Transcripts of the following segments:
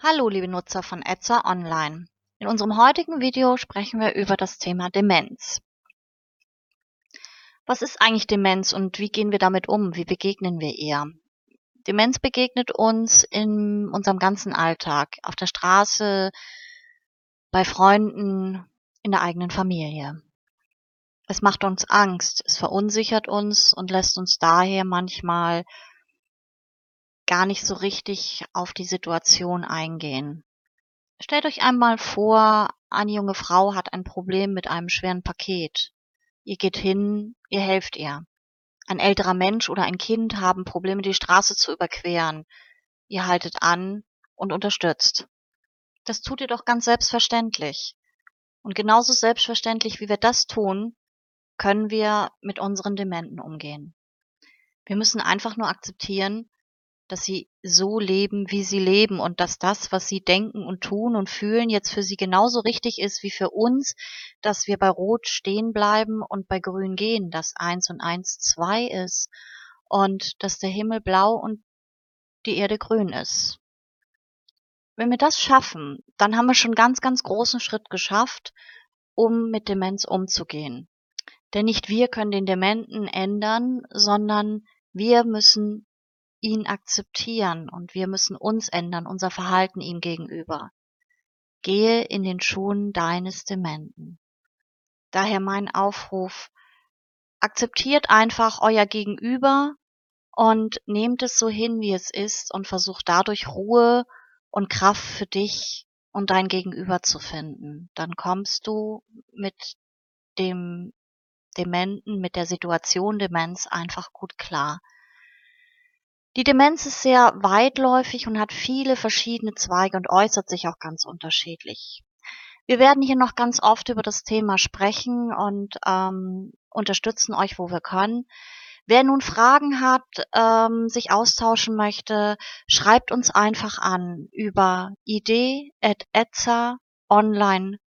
Hallo liebe Nutzer von Etzer Online. In unserem heutigen Video sprechen wir über das Thema Demenz. Was ist eigentlich Demenz und wie gehen wir damit um? Wie begegnen wir ihr? Demenz begegnet uns in unserem ganzen Alltag, auf der Straße, bei Freunden, in der eigenen Familie. Es macht uns Angst, es verunsichert uns und lässt uns daher manchmal gar nicht so richtig auf die Situation eingehen. Stellt euch einmal vor, eine junge Frau hat ein Problem mit einem schweren Paket. Ihr geht hin, ihr helft ihr. Ein älterer Mensch oder ein Kind haben Probleme, die Straße zu überqueren. Ihr haltet an und unterstützt. Das tut ihr doch ganz selbstverständlich. Und genauso selbstverständlich, wie wir das tun, können wir mit unseren Dementen umgehen. Wir müssen einfach nur akzeptieren, dass sie so leben, wie sie leben und dass das, was sie denken und tun und fühlen, jetzt für sie genauso richtig ist wie für uns, dass wir bei Rot stehen bleiben und bei Grün gehen, dass eins und eins zwei ist und dass der Himmel blau und die Erde grün ist. Wenn wir das schaffen, dann haben wir schon ganz, ganz großen Schritt geschafft, um mit Demenz umzugehen. Denn nicht wir können den Dementen ändern, sondern wir müssen ihn akzeptieren und wir müssen uns ändern, unser Verhalten ihm gegenüber. Gehe in den Schuhen deines Dementen. Daher mein Aufruf, akzeptiert einfach euer Gegenüber und nehmt es so hin, wie es ist und versucht dadurch Ruhe und Kraft für dich und dein Gegenüber zu finden. Dann kommst du mit dem Dementen, mit der Situation Demenz einfach gut klar. Die Demenz ist sehr weitläufig und hat viele verschiedene Zweige und äußert sich auch ganz unterschiedlich. Wir werden hier noch ganz oft über das Thema sprechen und ähm, unterstützen euch, wo wir können. Wer nun Fragen hat, ähm, sich austauschen möchte, schreibt uns einfach an über idee.etza.online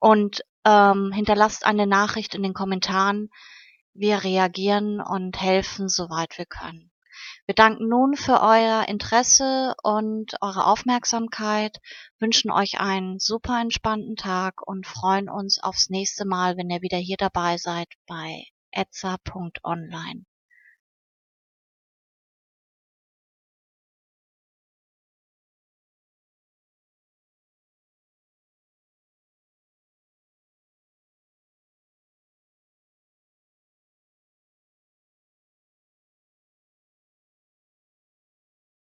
und ähm, hinterlasst eine Nachricht in den Kommentaren. Wir reagieren und helfen, soweit wir können. Wir danken nun für euer Interesse und eure Aufmerksamkeit, wünschen euch einen super entspannten Tag und freuen uns aufs nächste Mal, wenn ihr wieder hier dabei seid bei etza.online.